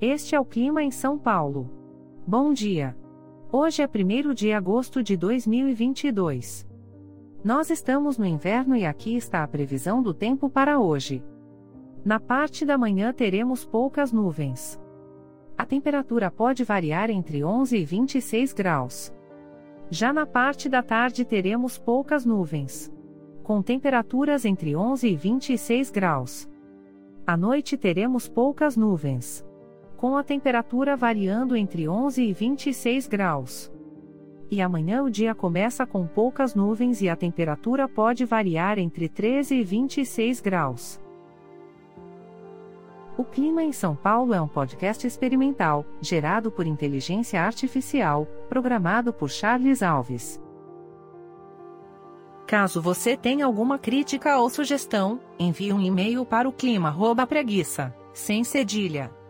Este é o clima em São Paulo. Bom dia. Hoje é 1 de agosto de 2022. Nós estamos no inverno e aqui está a previsão do tempo para hoje. Na parte da manhã teremos poucas nuvens. A temperatura pode variar entre 11 e 26 graus. Já na parte da tarde teremos poucas nuvens. Com temperaturas entre 11 e 26 graus. À noite teremos poucas nuvens. Com a temperatura variando entre 11 e 26 graus. E amanhã o dia começa com poucas nuvens e a temperatura pode variar entre 13 e 26 graus. O Clima em São Paulo é um podcast experimental, gerado por inteligência artificial, programado por Charles Alves. Caso você tenha alguma crítica ou sugestão, envie um e-mail para o clima@preguiça, sem cedilha,